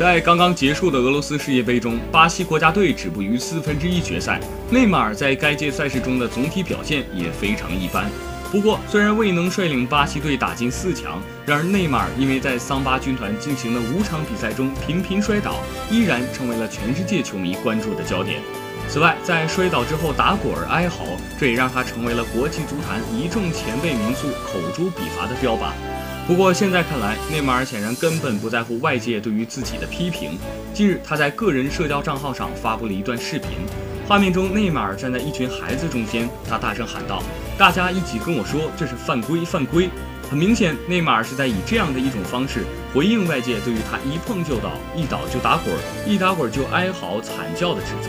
在刚刚结束的俄罗斯世界杯中，巴西国家队止步于四分之一决赛。内马尔在该届赛事中的总体表现也非常一般。不过，虽然未能率领巴西队打进四强，然而内马尔因为在桑巴军团进行的五场比赛中频频摔倒，依然成为了全世界球迷关注的焦点。此外，在摔倒之后打滚儿哀嚎，这也让他成为了国际足坛一众前辈名宿口诛笔伐的标靶。不过现在看来，内马尔显然根本不在乎外界对于自己的批评。近日，他在个人社交账号上发布了一段视频，画面中内马尔站在一群孩子中间，他大声喊道：“大家一起跟我说，这是犯规，犯规！”很明显，内马尔是在以这样的一种方式回应外界对于他一碰就倒、一倒就打滚、一打滚就哀嚎惨叫的指责。